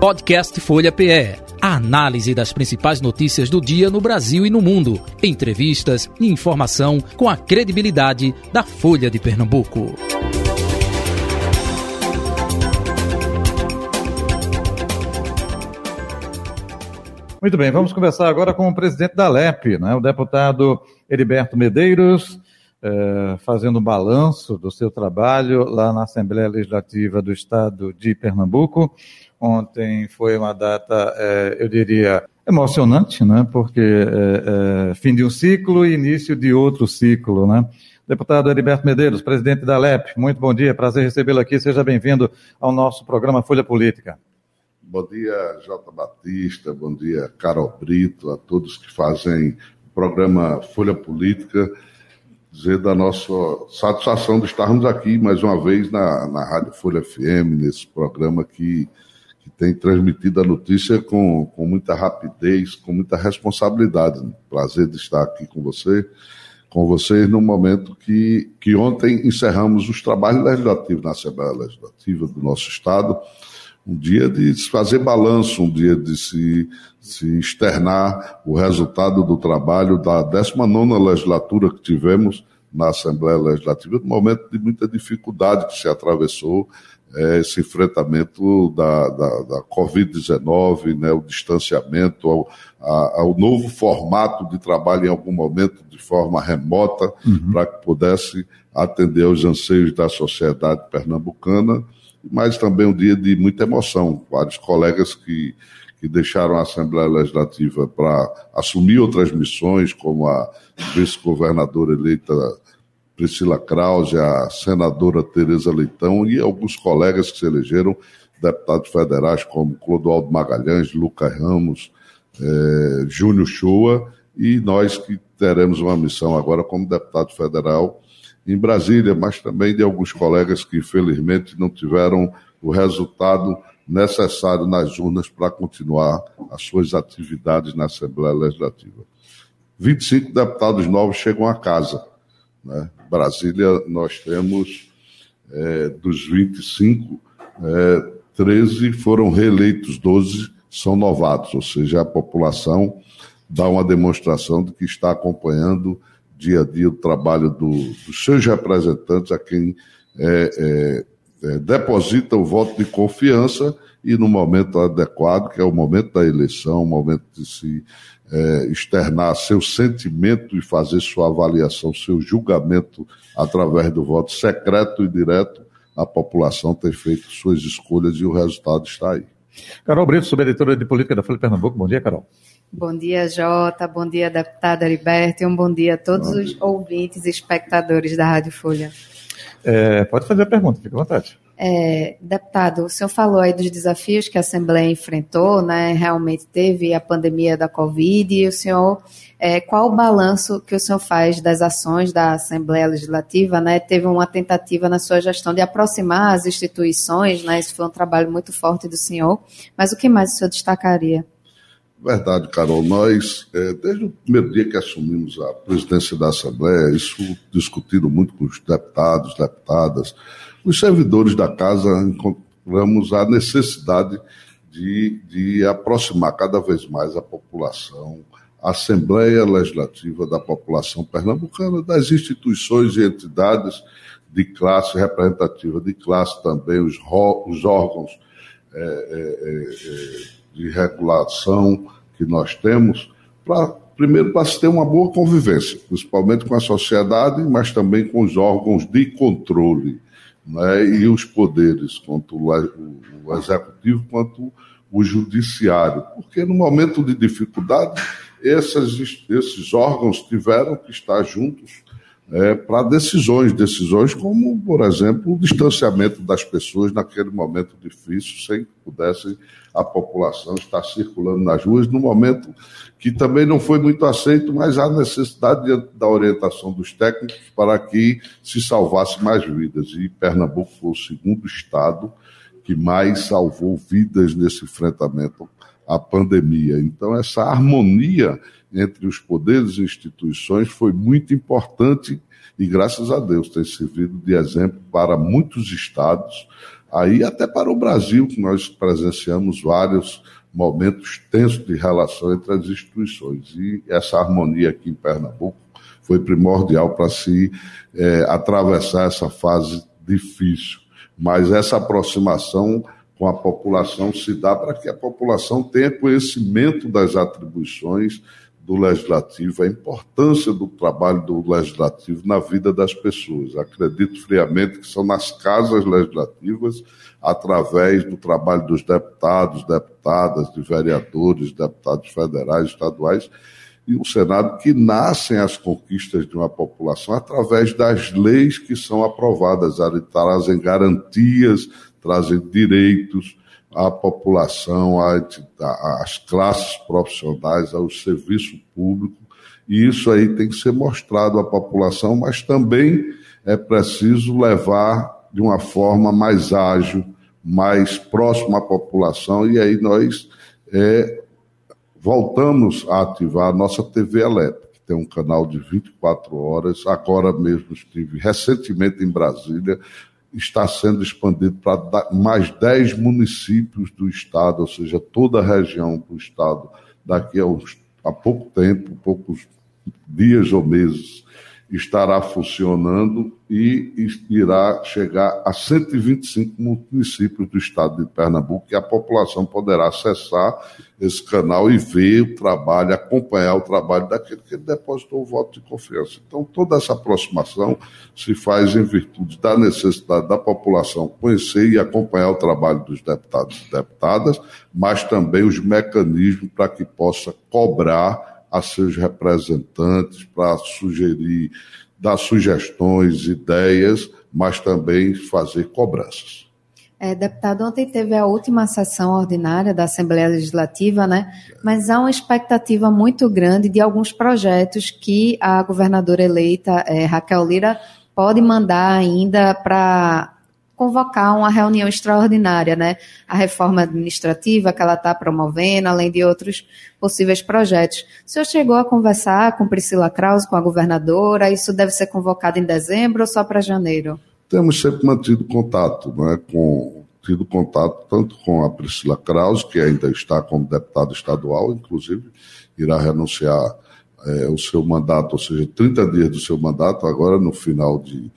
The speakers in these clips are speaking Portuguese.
Podcast Folha PE. A análise das principais notícias do dia no Brasil e no mundo. Entrevistas e informação com a credibilidade da Folha de Pernambuco. Muito bem, vamos conversar agora com o presidente da LEP, né, o deputado Heriberto Medeiros, eh, fazendo um balanço do seu trabalho lá na Assembleia Legislativa do Estado de Pernambuco. Ontem foi uma data, é, eu diria, emocionante, né? porque é, é, fim de um ciclo e início de outro ciclo. Né? Deputado Heriberto Medeiros, presidente da LEP, muito bom dia, prazer recebê-lo aqui, seja bem-vindo ao nosso programa Folha Política. Bom dia, Jota Batista, bom dia, Carol Brito, a todos que fazem o programa Folha Política, dizer da nossa satisfação de estarmos aqui mais uma vez na, na Rádio Folha FM, nesse programa que que tem transmitido a notícia com, com muita rapidez, com muita responsabilidade. Prazer de estar aqui com você, com vocês no momento que, que ontem encerramos os trabalhos legislativos na Assembleia Legislativa do nosso Estado. Um dia de se fazer balanço, um dia de se, se externar o resultado do trabalho da 19 legislatura que tivemos na Assembleia Legislativa, num momento de muita dificuldade que se atravessou é, esse enfrentamento da, da, da Covid-19, né, o distanciamento, ao, a, ao, novo formato de trabalho em algum momento de forma remota, uhum. para que pudesse atender aos anseios da sociedade pernambucana, mas também um dia de muita emoção. Vários colegas que, que deixaram a Assembleia Legislativa para assumir outras missões, como a vice-governadora eleita Priscila Krause, a senadora Tereza Leitão e alguns colegas que se elegeram deputados federais como Clodoaldo Magalhães, Lucas Ramos, eh, Júnior Shoa e nós que teremos uma missão agora como deputado federal em Brasília, mas também de alguns colegas que infelizmente não tiveram o resultado necessário nas urnas para continuar as suas atividades na Assembleia Legislativa. 25 deputados novos chegam a casa. Né? Brasília, nós temos é, dos 25, é, 13 foram reeleitos, 12 são novatos, ou seja, a população dá uma demonstração de que está acompanhando dia a dia o trabalho do, dos seus representantes, a quem é, é, é, deposita o voto de confiança e no momento adequado, que é o momento da eleição, o momento de se é, externar seu sentimento e fazer sua avaliação, seu julgamento através do voto secreto e direto, a população tem feito suas escolhas e o resultado está aí. Carol Brito, subeditora de política da Folha de Pernambuco. Bom dia, Carol. Bom dia, Jota. Bom dia, deputada Heriberto. E um bom dia a todos bom os dia. ouvintes e espectadores da Rádio Folha. É, pode fazer a pergunta, fique à vontade. É, deputado, o senhor falou aí dos desafios que a Assembleia enfrentou, né? Realmente teve a pandemia da Covid e o senhor, é, qual o balanço que o senhor faz das ações da Assembleia Legislativa, né? Teve uma tentativa na sua gestão de aproximar as instituições, né? Isso foi um trabalho muito forte do senhor, mas o que mais o senhor destacaria? Verdade, Carol. Nós, é, desde o primeiro dia que assumimos a presidência da Assembleia, isso discutido muito com os deputados, deputadas, os servidores da casa encontramos a necessidade de, de aproximar cada vez mais a população, a Assembleia Legislativa da população pernambucana, das instituições e entidades de classe representativa de classe também, os, os órgãos é, é, é, é de regulação que nós temos, para primeiro para se ter uma boa convivência, principalmente com a sociedade, mas também com os órgãos de controle né, e os poderes, quanto o, executivo quanto o judiciário, porque no momento de dificuldade essas, esses órgãos tiveram que estar juntos é, para decisões, decisões como, por exemplo, o distanciamento das pessoas naquele momento difícil, sem que pudessem a população estar circulando nas ruas, num momento que também não foi muito aceito, mas há necessidade de, da orientação dos técnicos para que se salvasse mais vidas. E Pernambuco foi o segundo estado que mais salvou vidas nesse enfrentamento à pandemia. Então, essa harmonia entre os poderes e instituições foi muito importante e, graças a Deus, tem servido de exemplo para muitos estados aí até para o Brasil, que nós presenciamos vários momentos tensos de relação entre as instituições. E essa harmonia aqui em Pernambuco foi primordial para se é, atravessar essa fase difícil. Mas essa aproximação com a população se dá para que a população tenha conhecimento das atribuições do legislativo, a importância do trabalho do legislativo na vida das pessoas. Acredito friamente que são nas casas legislativas, através do trabalho dos deputados, deputadas, de vereadores, deputados federais, estaduais e o Senado, que nascem as conquistas de uma população através das leis que são aprovadas, trazem garantias, trazem direitos, à população, às classes profissionais, ao serviço público, e isso aí tem que ser mostrado à população, mas também é preciso levar de uma forma mais ágil, mais próxima à população, e aí nós é, voltamos a ativar a nossa TV Alep, que tem um canal de 24 horas. Agora mesmo estive recentemente em Brasília, está sendo expandido para mais 10 municípios do estado, ou seja, toda a região do estado, daqui a, uns, a pouco tempo, poucos dias ou meses, estará funcionando e irá chegar a 125 municípios do estado de Pernambuco e a população poderá acessar esse canal e ver o trabalho, acompanhar o trabalho daquele que depositou o voto de confiança. Então, toda essa aproximação se faz em virtude da necessidade da população conhecer e acompanhar o trabalho dos deputados e deputadas, mas também os mecanismos para que possa cobrar a seus representantes para sugerir, dar sugestões, ideias, mas também fazer cobranças. É, deputado, ontem teve a última sessão ordinária da Assembleia Legislativa, né? Mas há uma expectativa muito grande de alguns projetos que a governadora eleita é, Raquel Lira pode mandar ainda para convocar uma reunião extraordinária, né? A reforma administrativa que ela está promovendo, além de outros possíveis projetos. O senhor chegou a conversar com Priscila Krause, com a governadora? Isso deve ser convocado em dezembro ou só para janeiro? Temos sempre mantido contato, né? Com tido contato tanto com a Priscila Krause, que ainda está como deputada estadual, inclusive irá renunciar é, o seu mandato, ou seja, 30 dias do seu mandato, agora no final de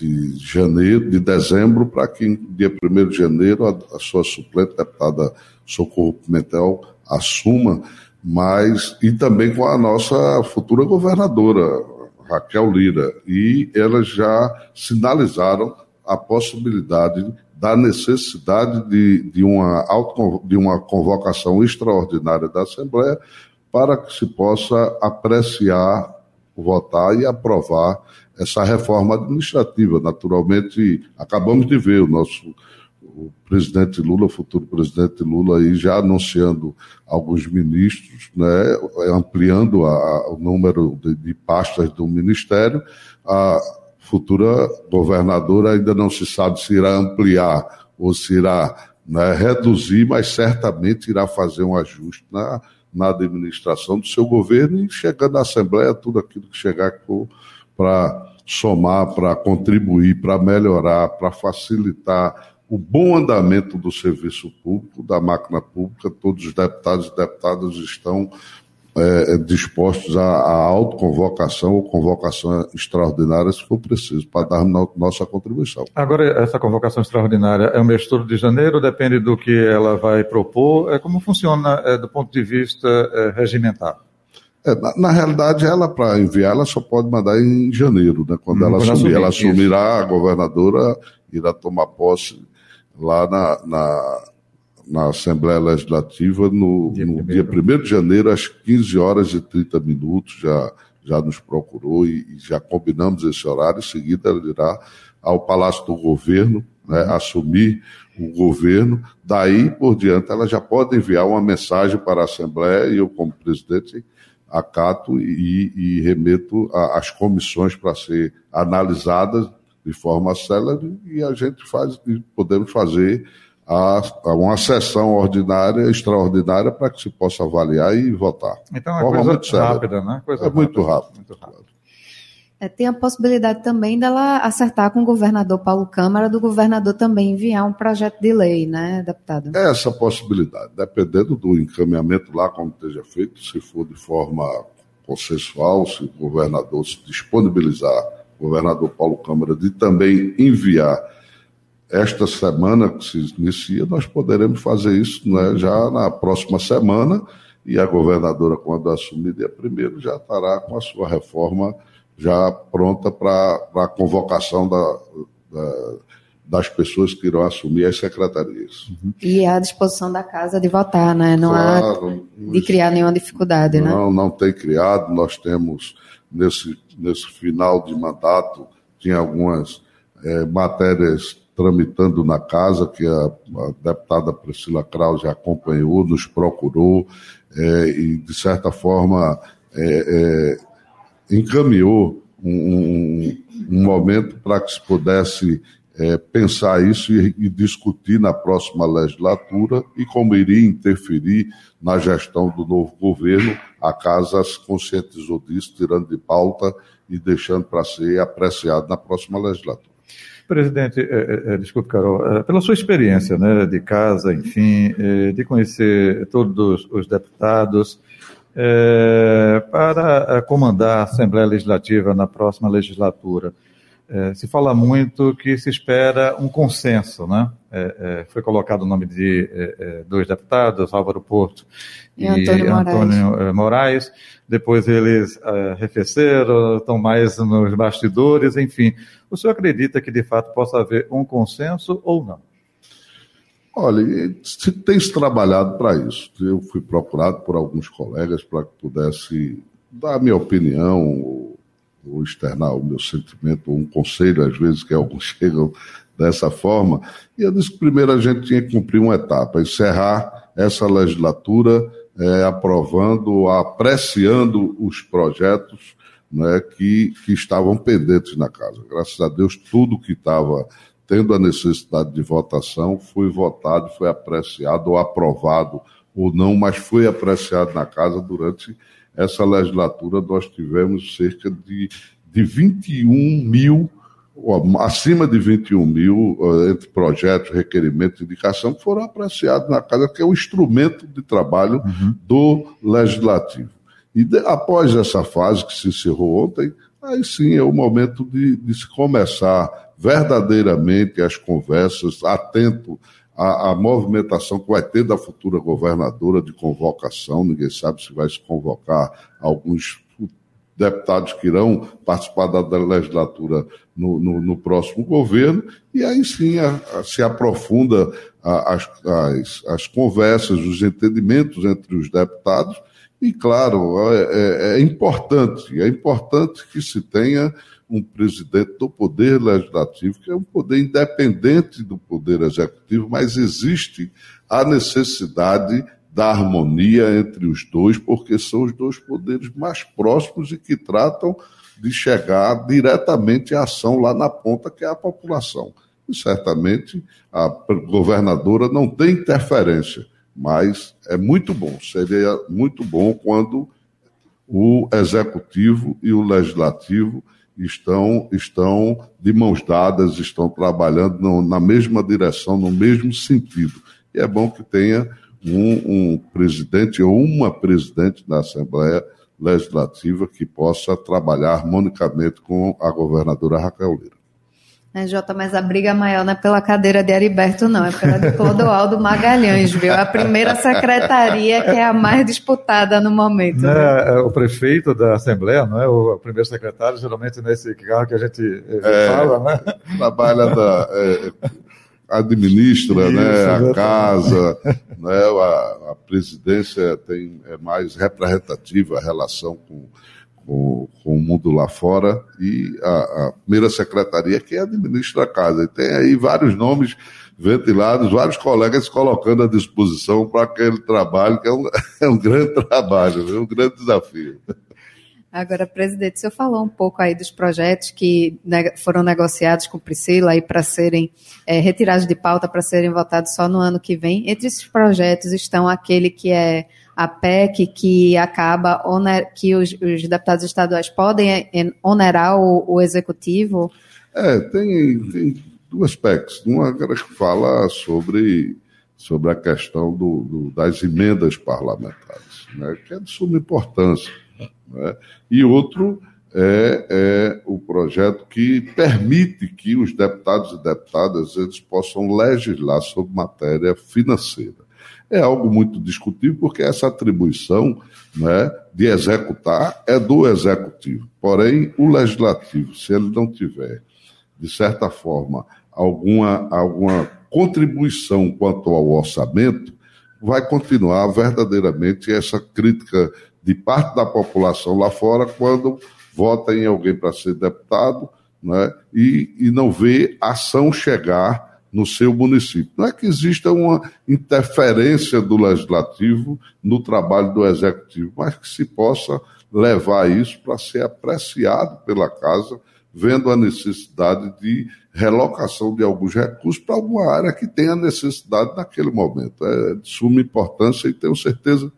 de janeiro, de dezembro, para que dia 1 de janeiro a, a sua suplente, deputada Socorro Pimentel, assuma, mas e também com a nossa futura governadora, Raquel Lira, e elas já sinalizaram a possibilidade da necessidade de, de, uma, auto, de uma convocação extraordinária da Assembleia para que se possa apreciar, votar e aprovar essa reforma administrativa. Naturalmente, acabamos de ver o nosso o presidente Lula, o futuro presidente Lula, aí já anunciando alguns ministros, né, ampliando a, o número de, de pastas do ministério. A futura governadora ainda não se sabe se irá ampliar ou se irá né, reduzir, mas certamente irá fazer um ajuste na, na administração do seu governo e chegando à Assembleia, tudo aquilo que chegar para somar, para contribuir, para melhorar, para facilitar o bom andamento do serviço público, da máquina pública. Todos os deputados e deputadas estão é, dispostos à, autoconvocação ou convocação extraordinária, se for preciso, para dar no, nossa contribuição. Agora, essa convocação extraordinária é o mês todo de janeiro, depende do que ela vai propor. É, como funciona é, do ponto de vista é? É, na, na, realidade, ela, para enviar, ela só pode mandar em janeiro, né? Quando hum, ela assumir. assumir ela assumirá, isso. a governadora irá tomar posse lá na, na, na Assembleia Legislativa no dia, no dia 1 de janeiro, às 15 horas e 30 minutos. Já, já nos procurou e, e já combinamos esse horário. Em seguida, ela irá ao Palácio do Governo, né, uhum. assumir o governo. Daí por diante, ela já pode enviar uma mensagem para a Assembleia e eu, como presidente, acato e, e remeto às comissões para ser analisadas de forma célere e a gente faz, podemos fazer a, a uma sessão ordinária, extraordinária, para que se possa avaliar e votar. Então é coisa rápida, né? Coisa é muito rápido. Muito rápido. É, tem a possibilidade também dela acertar com o governador Paulo Câmara, do governador também enviar um projeto de lei, né, deputado? É essa possibilidade, dependendo do encaminhamento lá, como esteja feito, se for de forma consensual, se o governador se disponibilizar, o governador Paulo Câmara, de também enviar esta semana que se inicia, nós poderemos fazer isso né, já na próxima semana, e a governadora, quando assumir dia primeiro, já estará com a sua reforma já pronta para a convocação da, da, das pessoas que irão assumir as secretarias. Uhum. E à disposição da casa de votar, né? Não claro, há de criar nenhuma dificuldade, não, né? Não, não tem criado. Nós temos, nesse, nesse final de mandato, tinha algumas é, matérias tramitando na casa, que a, a deputada Priscila Krause acompanhou, nos procurou, é, e, de certa forma, é, é encaminhou um, um, momento para que se pudesse é, pensar isso e, e, discutir na próxima legislatura e como iria interferir na gestão do novo governo. A Casa se conscientizou disso, tirando de pauta e deixando para ser apreciado na próxima legislatura. Presidente, é, é, desculpe, Carol, pela sua experiência né, de casa, enfim, de conhecer todos os deputados, é, para é, comandar a Assembleia Legislativa na próxima legislatura. É, se fala muito que se espera um consenso, né? É, é foi colocado o nome de é, dois deputados, Álvaro Porto e, e Antônio, Antônio Moraes. Moraes. Depois eles arrefeceram, estão mais nos bastidores, enfim. O senhor acredita que de fato possa haver um consenso ou não? Olha, tem se trabalhado para isso. Eu fui procurado por alguns colegas para que pudesse dar a minha opinião, ou, ou externar o meu sentimento, ou um conselho, às vezes, que alguns chegam dessa forma. E eu disse que primeiro a gente tinha que cumprir uma etapa, encerrar essa legislatura é, aprovando, apreciando os projetos né, que, que estavam pendentes na casa. Graças a Deus, tudo que estava tendo a necessidade de votação, foi votado, foi apreciado ou aprovado ou não, mas foi apreciado na casa durante essa legislatura. Nós tivemos cerca de, de 21 mil, acima de 21 mil, entre projetos, requerimentos, indicação, que foram apreciados na casa, que é o instrumento de trabalho uhum. do legislativo. E de, após essa fase que se encerrou ontem, aí sim é o momento de, de se começar verdadeiramente as conversas, atento à, à, movimentação que vai ter da futura governadora de convocação. Ninguém sabe se vai se convocar alguns deputados que irão participar da, legislatura no, no, no, próximo governo, e aí sim a, a, se aprofunda as, as, as conversas, os entendimentos entre os deputados, e claro, é, é, é importante, é importante que se tenha um presidente do Poder Legislativo, que é um poder independente do Poder Executivo, mas existe a necessidade da harmonia entre os dois, porque são os dois poderes mais próximos e que tratam de chegar diretamente à ação lá na ponta, que é a população. E certamente a governadora não tem interferência, mas é muito bom, seria muito bom quando o executivo e o legislativo estão, estão de mãos dadas, estão trabalhando no, na mesma direção, no mesmo sentido. E é bom que tenha um, um presidente ou uma presidente da Assembleia Legislativa que possa trabalhar harmonicamente com a governadora Raquel Lira. É, Jota, mas a briga maior não é pela cadeira de Heriberto, não, é pela de Clodoaldo Magalhães, viu? É a primeira secretaria que é a mais disputada no momento. É, é, o prefeito da Assembleia, não é? O primeiro secretário, geralmente nesse carro que a gente eh, é, fala, né? Trabalha da. É, administra Isso, né, a casa, né, a, a presidência tem, é mais representativa a relação com com, com o mundo lá fora e a, a, primeira secretaria que administra a casa. E tem aí vários nomes ventilados, vários colegas colocando à disposição para aquele trabalho, que é um, é um grande trabalho, é um grande desafio. Agora, presidente, o senhor falou um pouco aí dos projetos que foram negociados com Priscila aí para serem é, retirados de pauta para serem votados só no ano que vem. Entre esses projetos estão aquele que é a PEC que acaba oner, que os, os, deputados estaduais podem é, onerar o, o executivo? É, tem, tem duas PECs. Uma que fala sobre, sobre a questão do, do, das emendas parlamentares, né, que é de suma importância. Né? E outro é, é, o projeto que permite que os deputados e deputadas eles possam legislar sobre matéria financeira. É algo muito discutível, porque essa atribuição né, de executar é do executivo. Porém, o legislativo, se ele não tiver, de certa forma, alguma, alguma contribuição quanto ao orçamento, vai continuar verdadeiramente essa crítica de parte da população lá fora quando vota em alguém para ser deputado né, e, e não vê ação chegar no seu município. Não é que exista uma interferência do legislativo no trabalho do executivo, mas que se possa levar isso para ser apreciado pela casa, vendo a necessidade de relocação de alguns recursos para alguma área que tenha necessidade naquele momento. É de suma importância e tenho certeza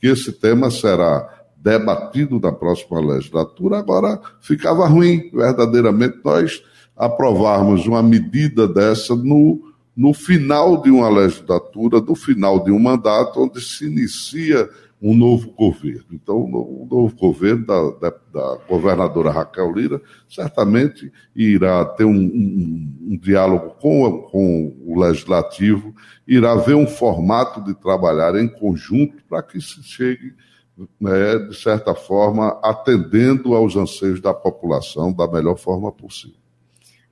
que esse tema será debatido na próxima legislatura. Agora, ficava ruim, verdadeiramente, nós aprovarmos uma medida dessa no, no final de uma legislatura, no final de um mandato, onde se inicia um novo governo. Então, o novo governo da, da, da governadora Raquel Lira certamente irá ter um, um, um diálogo com, com o legislativo, irá ver um formato de trabalhar em conjunto para que se chegue, né, de certa forma, atendendo aos anseios da população da melhor forma possível.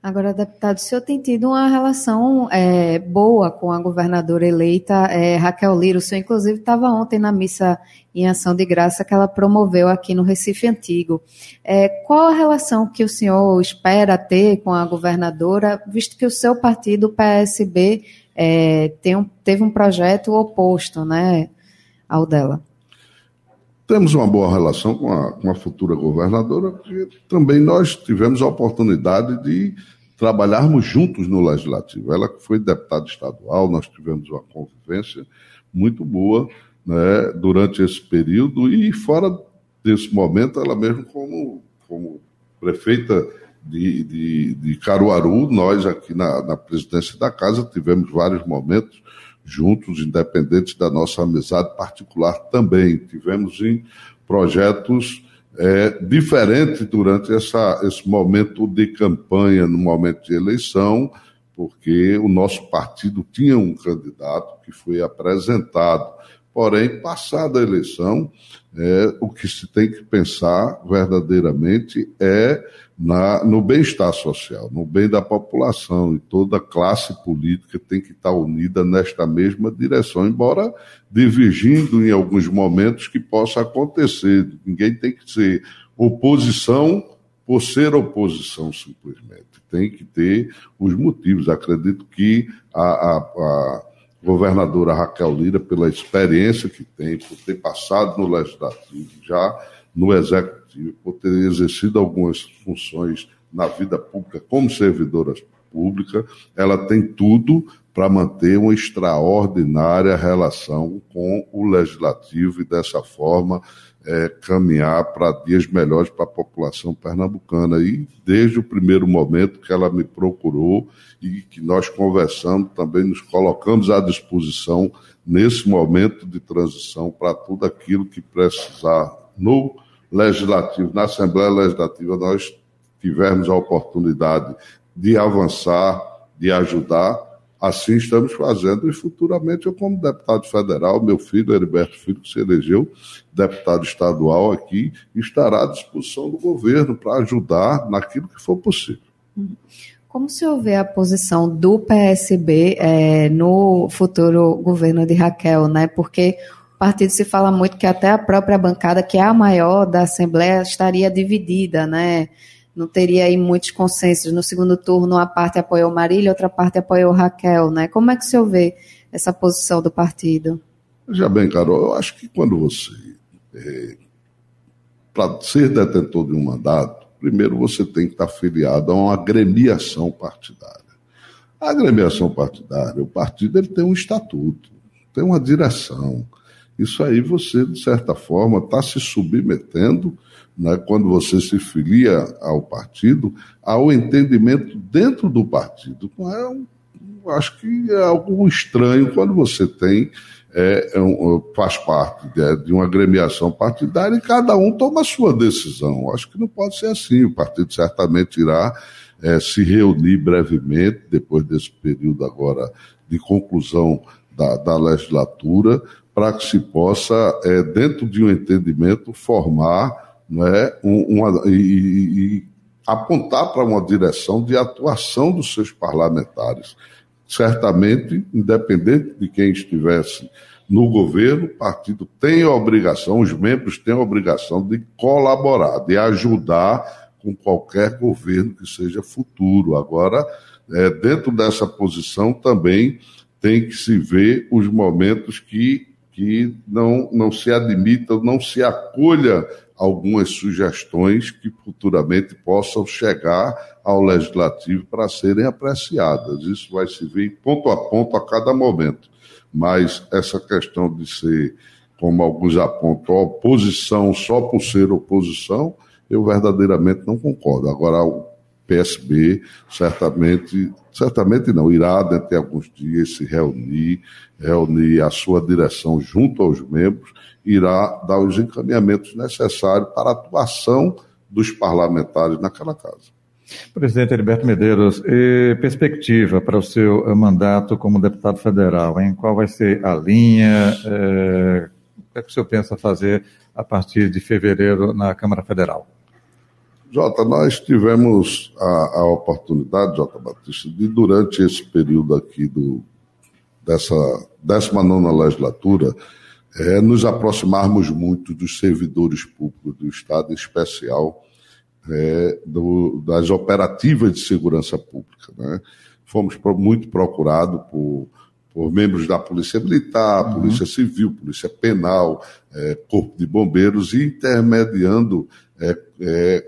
Agora, deputado, o senhor tem tido uma relação é, boa com a governadora eleita é, Raquel Lira. O senhor, inclusive, estava ontem na missa em ação de graça que ela promoveu aqui no Recife Antigo. É, qual a relação que o senhor espera ter com a governadora, visto que o seu partido, o PSB, é, um, teve um projeto oposto né, ao dela? Temos uma boa relação com a, com a futura governadora, porque também nós tivemos a oportunidade de trabalharmos juntos no Legislativo. Ela foi deputada estadual, nós tivemos uma convivência muito boa né, durante esse período e fora desse momento, ela mesmo como, como prefeita de, de, de Caruaru, nós aqui na, na presidência da casa tivemos vários momentos juntos, independentes da nossa amizade particular também. Tivemos em projetos é, diferente durante essa, esse momento de campanha, no momento de eleição, porque o nosso partido tinha um candidato que foi apresentado. Porém, passada a eleição, é, o que se tem que pensar verdadeiramente é na, no bem-estar social, no bem da população, e toda classe política tem que estar unida nesta mesma direção, embora divergindo em alguns momentos que possa acontecer. Ninguém tem que ser oposição por ser oposição, simplesmente. Tem que ter os motivos. Acredito que a, a, a governadora Raquel Lira, pela experiência que tem, por ter passado no legislativo, já no executivo, por ter exercido algumas funções na vida pública como servidora pública, ela tem tudo para manter uma extraordinária relação com o legislativo e dessa forma é, caminhar para dias melhores para a população pernambucana. E desde o primeiro momento que ela me procurou e que nós conversamos, também nos colocamos à disposição nesse momento de transição para tudo aquilo que precisar no legislativo, na Assembleia Legislativa, nós tivermos a oportunidade de avançar, de ajudar. Assim estamos fazendo e futuramente eu, como deputado federal, meu filho Heriberto Filho, que se elegeu deputado estadual aqui, estará à disposição do governo para ajudar naquilo que for possível. Como o senhor vê a posição do PSB é, no futuro governo de Raquel, né? Porque partido se fala muito que até a própria bancada, que é a maior da Assembleia, estaria dividida, né? Não teria aí muitos consensos. No segundo turno, uma parte apoiou Marília, outra parte apoiou Raquel, né? Como é que o senhor vê essa posição do partido? Já bem, Carol, eu acho que quando você é, para ser detentor de um mandato, primeiro você tem que estar filiado a uma agremiação partidária. A agremiação partidária, o partido ele tem um estatuto, tem uma direção. Isso aí você, de certa forma, está se submetendo, né, quando você se filia ao partido, ao entendimento dentro do partido. É um, acho que é algo estranho quando você tem é, é um, faz parte de, de, uma agremiação partidária e cada um toma a sua decisão. Acho que não pode ser assim. O partido certamente irá é, se reunir brevemente, depois desse período agora de conclusão da, da legislatura, para que se possa, é, dentro de um entendimento, formar né, uma, e, e apontar para uma direção de atuação dos seus parlamentares. Certamente, independente de quem estivesse no governo, o partido tem a obrigação, os membros têm a obrigação de colaborar, de ajudar com qualquer governo que seja futuro. Agora, é, dentro dessa posição também tem que se ver os momentos que, que não, não se admitam, não se acolha algumas sugestões que futuramente possam chegar ao legislativo para serem apreciadas. Isso vai se ver ponto a ponto a cada momento. Mas essa questão de ser, como alguns apontam, oposição só por ser oposição, eu verdadeiramente não concordo. Agora, PSB certamente, certamente não, irá dentro de alguns dias se reunir, reunir a sua direção junto aos membros, irá dar os encaminhamentos necessários para a atuação dos parlamentares naquela casa. Presidente Heriberto Medeiros, perspectiva para o seu mandato como deputado federal, em qual vai ser a linha? É, o que, é que o senhor pensa fazer a partir de fevereiro na Câmara Federal? Jota, nós tivemos a, a oportunidade, Jota Batista, de durante esse período aqui do, dessa 19 legislatura, é, nos aproximarmos muito dos servidores públicos do Estado, em especial é, do, das operativas de segurança pública. Né? Fomos muito procurados por, por membros da Polícia Militar, uhum. Polícia Civil, Polícia Penal, é, Corpo de Bombeiros, intermediando é, é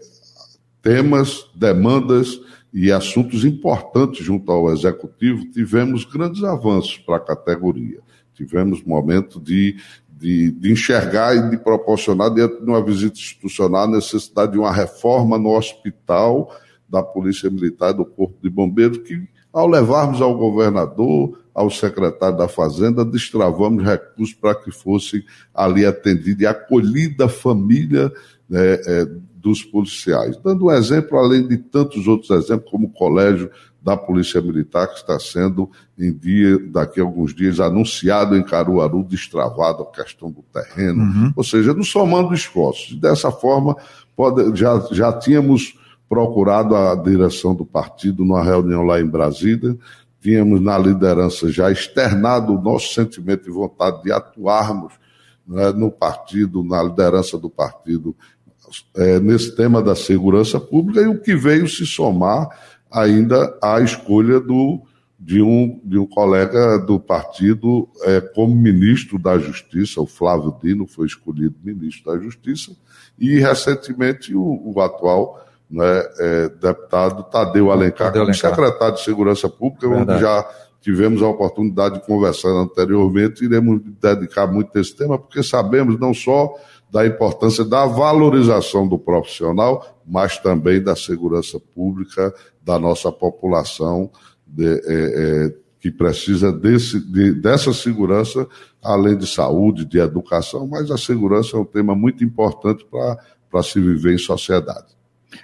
temas, demandas e assuntos importantes junto ao Executivo, tivemos grandes avanços para a categoria. Tivemos momento de, de, de, enxergar e de proporcionar, dentro de uma visita institucional, a necessidade de uma reforma no hospital da Polícia Militar e do Corpo de Bombeiros, que, ao levarmos ao governador, ao secretário da Fazenda, destravamos recursos para que fosse ali atendida e acolhida a família né, é, dos policiais. Dando um exemplo, além de tantos outros exemplos, como o colégio da Polícia Militar, que está sendo, em dia, daqui a alguns dias, anunciado em Caruaru, destravado a questão do terreno. Uhum. Ou seja, não somando esforços. Dessa forma, pode, já, já tínhamos procurado a direção do partido numa reunião lá em Brasília, tínhamos na liderança já externado o nosso sentimento e vontade de atuarmos né, no partido, na liderança do partido, é, nesse tema da segurança pública e o que veio se somar ainda à escolha do, de, um, de um colega do partido é, como ministro da Justiça, o Flávio Dino foi escolhido ministro da Justiça, e recentemente o, o atual né, é, deputado Tadeu Alencar, Tadeu Alencar. secretário de Segurança Pública, Verdade. onde já tivemos a oportunidade de conversar anteriormente, iremos dedicar muito a esse tema, porque sabemos não só da importância da valorização do profissional, mas também da segurança pública da nossa população de, é, é, que precisa desse, de, dessa segurança, além de saúde, de educação, mas a segurança é um tema muito importante para se viver em sociedade.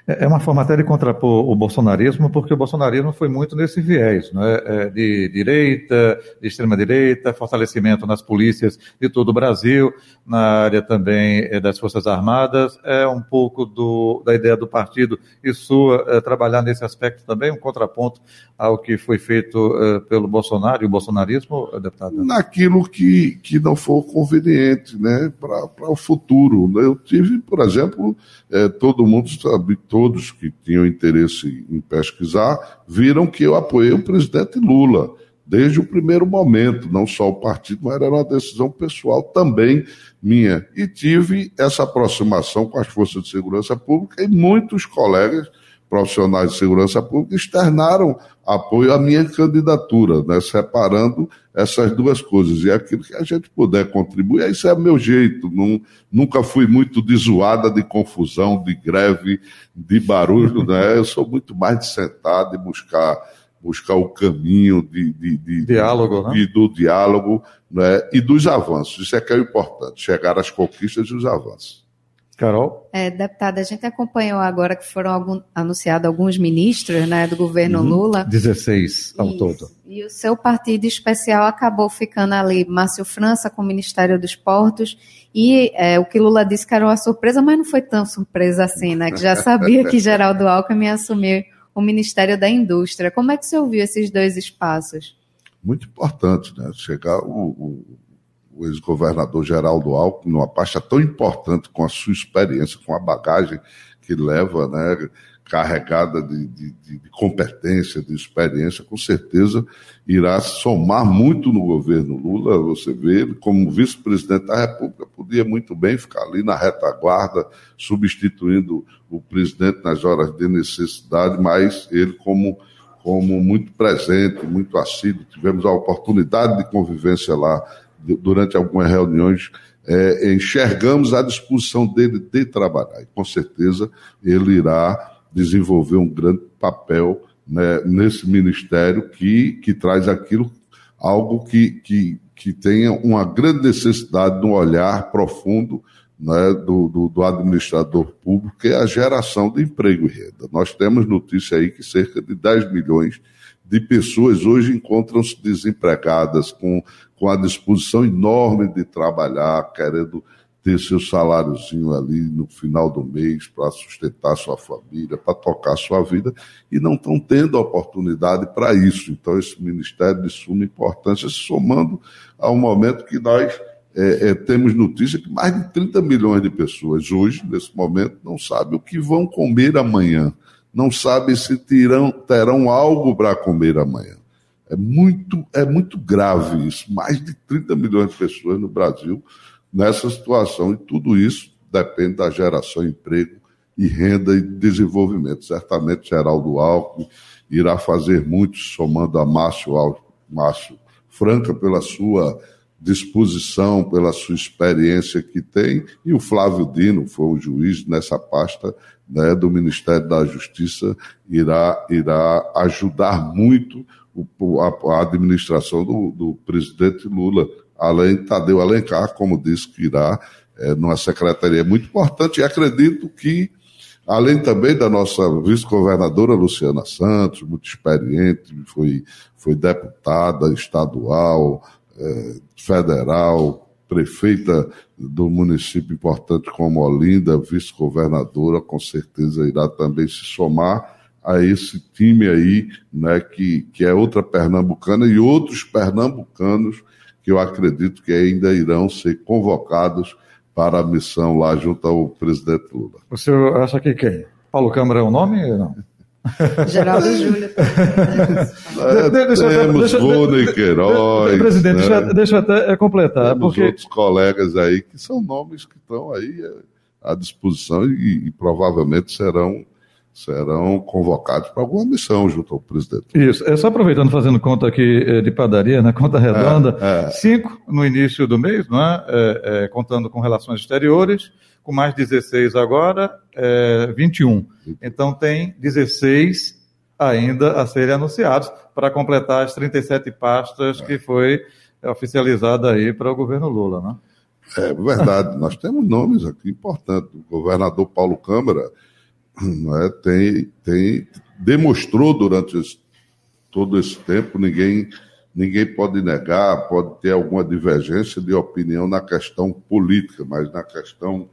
É, é uma forma até de contrapor o bolsonarismo, porque o bolsonarismo foi muito nesse viés, é? de direita, de extrema-direita, fortalecimento nas polícias de todo o Brasil, na área também é, das Forças Armadas. É um pouco do, da ideia do partido e sua é, trabalhar nesse aspecto também, um contraponto ao que foi feito é, pelo Bolsonaro e o bolsonarismo, deputado? Naquilo que, que não for conveniente né, para o futuro. Eu tive, por exemplo, é, todo mundo sabe todos que tinham interesse em pesquisar, viram que eu apoiei o presidente Lula. desde o primeiro momento, não só o partido, mas era uma decisão pessoal também minha. E tive essa aproximação com as forças de segurança pública e muitos colegas profissionais de segurança pública externaram apoio à minha candidatura, né, separando essas duas coisas. E é aquilo que a gente puder contribuir, isso é meu jeito. Não, nunca fui muito de zoada, de confusão, de greve, de barulho. Né? Eu sou muito mais de sentar, de buscar buscar o caminho de, de, de diálogo, né? de, do diálogo né? e dos avanços. Isso é que é o importante, chegar às conquistas e os avanços. Carol? É, deputada, a gente acompanhou agora que foram algum, anunciados alguns ministros né, do governo uhum. Lula. 16 ao Isso. todo. E o seu partido especial acabou ficando ali, Márcio França com o Ministério dos Portos. E é, o que Lula disse que era uma surpresa, mas não foi tão surpresa assim, né? Que já sabia que Geraldo Alckmin ia assumir o Ministério da Indústria. Como é que você ouviu esses dois espaços? Muito importante, né? Chegar o, o o ex-governador Geraldo Alckmin, numa pasta tão importante com a sua experiência, com a bagagem que leva, né, carregada de, de, de, competência, de experiência, com certeza irá somar muito no governo Lula. Você vê ele como vice-presidente da República, podia muito bem ficar ali na retaguarda, substituindo o presidente nas horas de necessidade, mas ele como como muito presente, muito assíduo, tivemos a oportunidade de convivência lá durante algumas reuniões, é, enxergamos a disposição dele de trabalhar. E com certeza ele irá desenvolver um grande papel né, nesse ministério que, que traz aquilo, algo que, que, que tenha uma grande necessidade de um olhar profundo né, do, do, do, administrador público, que é a geração de emprego e renda. Nós temos notícia aí que cerca de 10 milhões de pessoas hoje encontram-se desempregadas, com, com a disposição enorme de trabalhar, querendo ter seu saláriozinho ali no final do mês para sustentar sua família, para tocar sua vida, e não estão tendo oportunidade para isso. Então, esse ministério de suma importância, somando ao momento que nós é, é, temos notícia que mais de 30 milhões de pessoas hoje, nesse momento, não sabem o que vão comer amanhã não sabem se terão, terão algo para comer amanhã. É muito, é muito grave isso. Mais de 30 milhões de pessoas no Brasil nessa situação. E tudo isso depende da geração de emprego e renda e desenvolvimento. Certamente Geraldo Alckmin irá fazer muito, somando a Márcio, Márcio Franca pela sua disposição, pela sua experiência que tem, e o Flávio Dino foi o juiz nessa pasta né, do Ministério da Justiça, irá, irá ajudar muito o, a, a, administração do, do, presidente Lula, além de Tadeu Alencar, como disse que irá é, numa secretaria muito importante, e acredito que, além também da nossa vice-governadora Luciana Santos, muito experiente, foi, foi deputada estadual, federal, prefeita do município importante como Olinda, vice-governadora, com certeza irá também se somar a esse time aí, né, que, que é outra pernambucana e outros pernambucanos que eu acredito que ainda irão ser convocados para a missão lá junto ao presidente Lula. O senhor acha que quem? Paulo Câmara é o nome ou não? Geraldo Júlio também. deixa, Temos Rony Queiroz. Presidente, né? deixa, deixa até é, completar. Temos porque... outros colegas aí que são nomes que estão aí é, à disposição e, e provavelmente serão serão convocados para alguma missão junto ao presidente. Isso. É só aproveitando, fazendo conta aqui é, de padaria, né? Conta redonda. É, é. Cinco no início do mês, não é? é, é contando com relações exteriores com mais 16 agora, é, 21. Então tem 16 ainda a serem anunciados para completar as 37 pastas que foi oficializada aí para o governo Lula, né? É verdade, nós temos nomes aqui importantes. O governador Paulo Câmara né, tem, tem, demonstrou durante esse, todo esse tempo, ninguém, ninguém pode negar, pode ter alguma divergência de opinião na questão política, mas na questão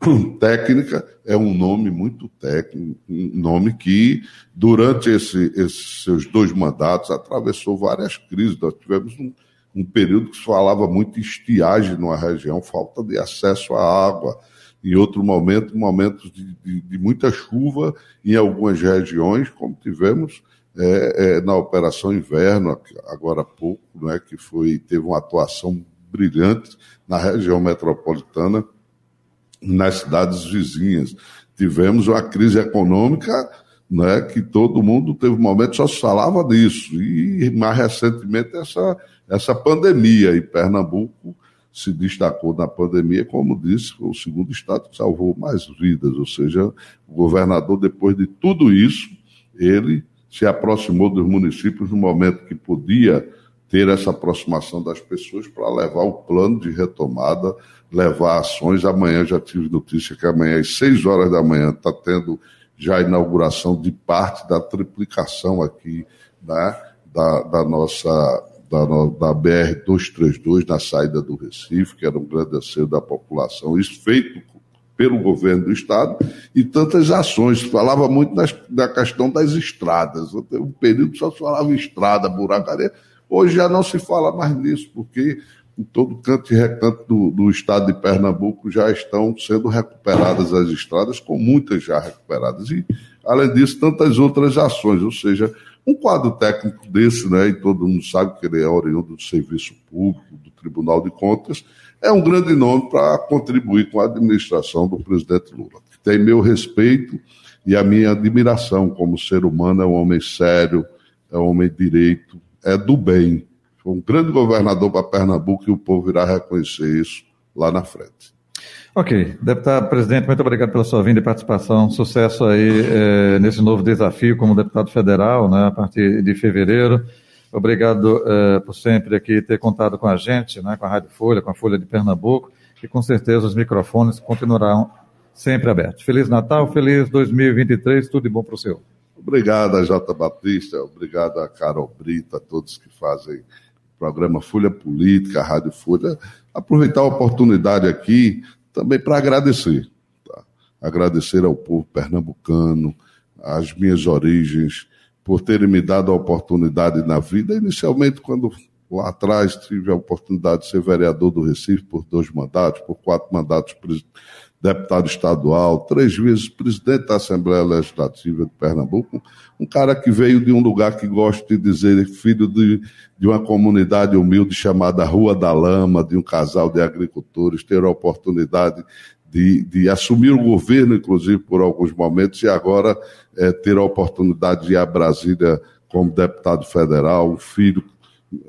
técnica é um nome muito técnico, um nome que, durante esse, esses seus dois mandatos, atravessou várias crises. Nós tivemos um, um período que se falava muito em estiagem numa região, falta de acesso à água. Em outro momento, momentos de, de, de muita chuva em algumas regiões, como tivemos é, é, na Operação Inverno, agora há pouco, né, que foi, teve uma atuação brilhante na região metropolitana, nas cidades vizinhas. Tivemos uma crise econômica né, que todo mundo teve um momento só se falava disso. E mais recentemente essa, essa pandemia. E Pernambuco se destacou na pandemia, como disse, foi o segundo estado que salvou mais vidas. Ou seja, o governador, depois de tudo isso, ele se aproximou dos municípios no momento que podia ter essa aproximação das pessoas para levar o plano de retomada, levar ações. Amanhã já tive notícia que amanhã às 6 horas da manhã está tendo já a inauguração de parte da triplicação aqui né, da, da nossa da, da BR-232 na saída do Recife, que era um grande anseio da população, isso feito pelo governo do Estado, e tantas ações. Falava muito nas, da questão das estradas. Um período só se falava estrada, buracaria. Hoje já não se fala mais nisso, porque em todo canto e recanto do, do, estado de Pernambuco já estão sendo recuperadas as estradas, com muitas já recuperadas. E, além disso, tantas outras ações, ou seja, um quadro técnico desse, né, e todo mundo sabe que ele é oriundo do serviço público, do Tribunal de Contas, é um grande nome para contribuir com a administração do presidente Lula. Tem meu respeito e a minha admiração como ser humano, é um homem sério, é um homem de direito, é do bem foi um grande governador para Pernambuco e o povo irá reconhecer isso lá na frente. Ok, deputado presidente, muito obrigado pela sua vinda e participação. Sucesso aí é, nesse novo desafio como deputado federal, né, a partir de fevereiro. Obrigado é, por sempre aqui ter contado com a gente, né, com a Rádio Folha, com a Folha de Pernambuco, e com certeza os microfones continuarão sempre abertos. Feliz Natal, feliz 2023, tudo de bom para o senhor. Obrigado a Jota Batista, obrigado a Carol Brito, a todos que fazem programa Folha Política, Rádio Folha, aproveitar a oportunidade aqui também para agradecer. Tá? Agradecer ao povo pernambucano, às minhas origens, por terem me dado a oportunidade na vida, inicialmente quando lá atrás tive a oportunidade de ser vereador do Recife por dois mandatos, por quatro mandatos deputado estadual, três vezes presidente da Assembleia Legislativa de Pernambuco, um cara que veio de um lugar que gosto de dizer, filho de, de uma comunidade humilde chamada Rua da Lama, de um casal de agricultores, ter a oportunidade de, de assumir o governo, inclusive, por alguns momentos, e agora é, ter a oportunidade de ir a Brasília como deputado federal, um filho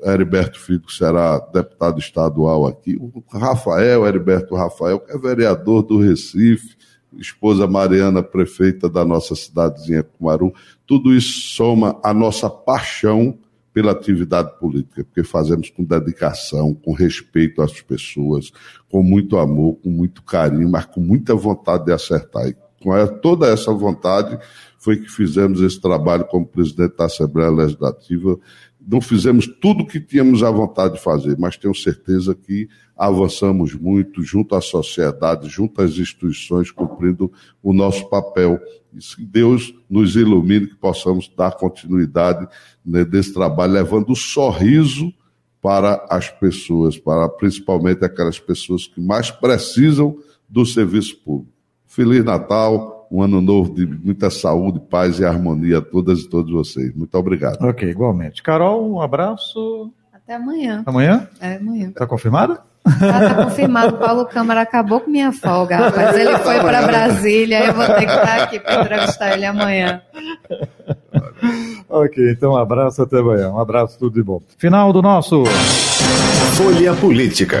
Heriberto que será deputado estadual aqui, o Rafael, Heriberto Rafael, que é vereador do Recife, esposa Mariana, prefeita da nossa cidadezinha Cumaru, tudo isso soma a nossa paixão pela atividade política, porque fazemos com dedicação, com respeito às pessoas, com muito amor, com muito carinho, mas com muita vontade de acertar. E com toda essa vontade foi que fizemos esse trabalho como presidente da Assembleia Legislativa não fizemos tudo o que tínhamos a vontade de fazer, mas tenho certeza que avançamos muito junto à sociedade, junto às instituições, cumprindo o nosso papel. E que Deus nos ilumine, que possamos dar continuidade né, desse trabalho, levando sorriso para as pessoas, para principalmente aquelas pessoas que mais precisam do serviço público. Feliz Natal, um ano novo de muita saúde, paz e harmonia a todas e todos vocês. Muito obrigado. Ok, igualmente. Carol, um abraço. Até amanhã. Amanhã? É, amanhã. Está confirmado? Está tá confirmado. Paulo Câmara acabou com minha folga, mas ele foi para Brasília, eu vou ter que estar aqui para entrevistar ele amanhã. ok, então um abraço até amanhã. Um abraço, tudo de bom. Final do nosso Folha Política.